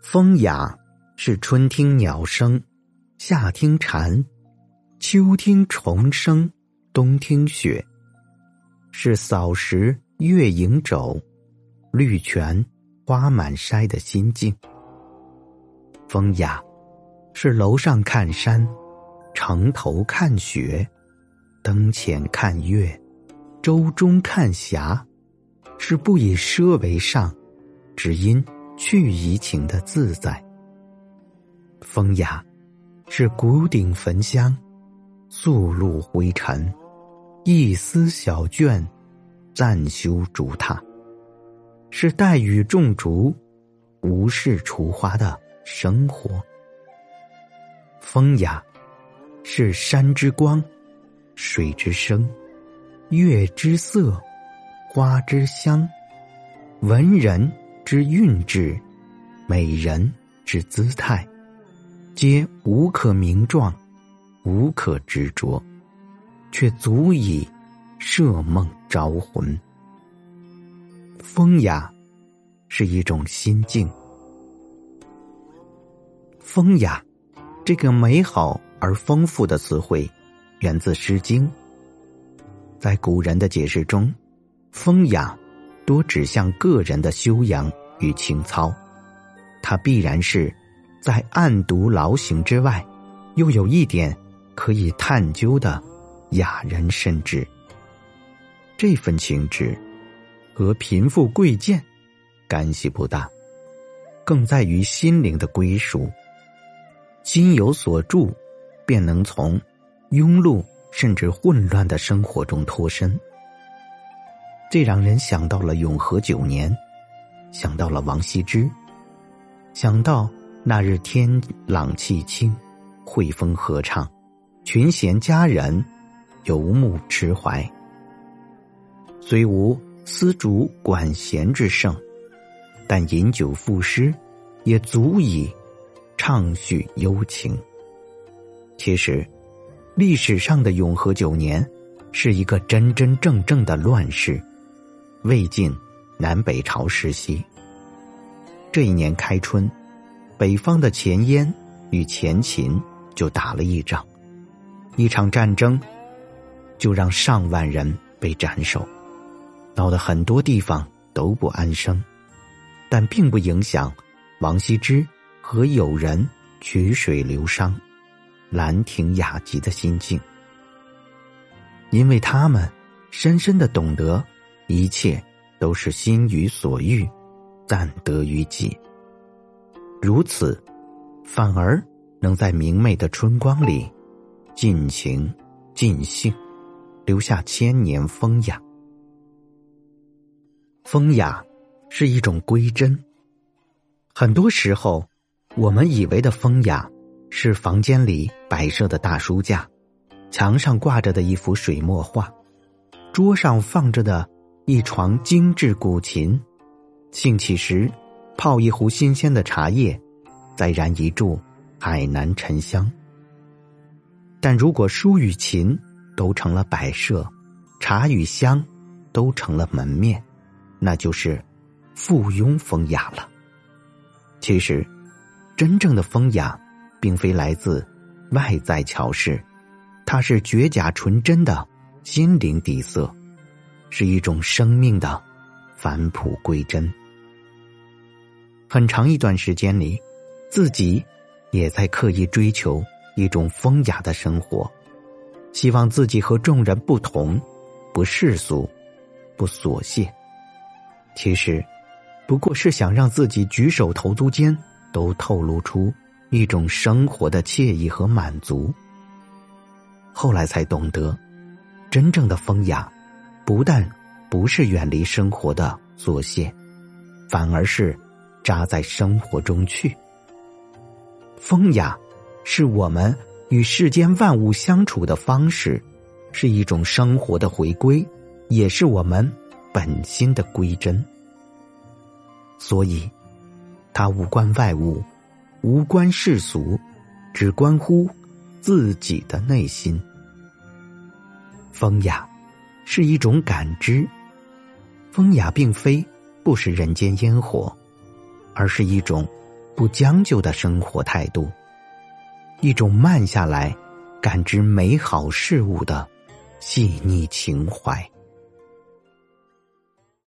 风雅是春听鸟声，夏听蝉，秋听虫声，冬听雪。是扫时月影肘，绿泉花满筛的心境。风雅是楼上看山，城头看雪，灯前看月，舟中看霞。是不以奢为上，只因。去怡情的自在，风雅是古鼎焚香，素露灰尘，一丝小卷，暂修竹榻，是黛雨种竹，无事除花的生活。风雅是山之光，水之声，月之色，花之香，文人。之韵致，美人之姿态，皆无可名状，无可执着，却足以摄梦招魂。风雅是一种心境。风雅这个美好而丰富的词汇，源自《诗经》。在古人的解释中，风雅。多指向个人的修养与情操，它必然是在暗读劳形之外，又有一点可以探究的雅人深志。这份情致和贫富贵贱干系不大，更在于心灵的归属。心有所住，便能从庸碌甚至混乱的生活中脱身。这让人想到了永和九年，想到了王羲之，想到那日天朗气清，惠风和畅，群贤佳人游目痴怀。虽无丝竹管弦之盛，但饮酒赋诗，也足以畅叙幽情。其实，历史上的永和九年是一个真真正正的乱世。魏晋南北朝时期，这一年开春，北方的前燕与前秦就打了一仗，一场战争就让上万人被斩首，闹得很多地方都不安生，但并不影响王羲之和友人曲水流觞、兰亭雅集的心境，因为他们深深的懂得。一切都是心与所欲，但得于己。如此，反而能在明媚的春光里尽情尽兴，留下千年风雅。风雅是一种归真。很多时候，我们以为的风雅是房间里摆设的大书架，墙上挂着的一幅水墨画，桌上放着的。一床精致古琴，兴起时泡一壶新鲜的茶叶，再燃一柱海南沉香。但如果书与琴都成了摆设，茶与香都成了门面，那就是附庸风雅了。其实，真正的风雅，并非来自外在巧饰，它是绝假纯真的心灵底色。是一种生命的返璞归真。很长一段时间里，自己也在刻意追求一种风雅的生活，希望自己和众人不同，不世俗，不琐屑。其实，不过是想让自己举手投足间都透露出一种生活的惬意和满足。后来才懂得，真正的风雅。不但不是远离生活的琐屑，反而是扎在生活中去。风雅是我们与世间万物相处的方式，是一种生活的回归，也是我们本心的归真。所以，它无关外物，无关世俗，只关乎自己的内心。风雅。是一种感知，风雅并非不食人间烟火，而是一种不将就的生活态度，一种慢下来感知美好事物的细腻情怀。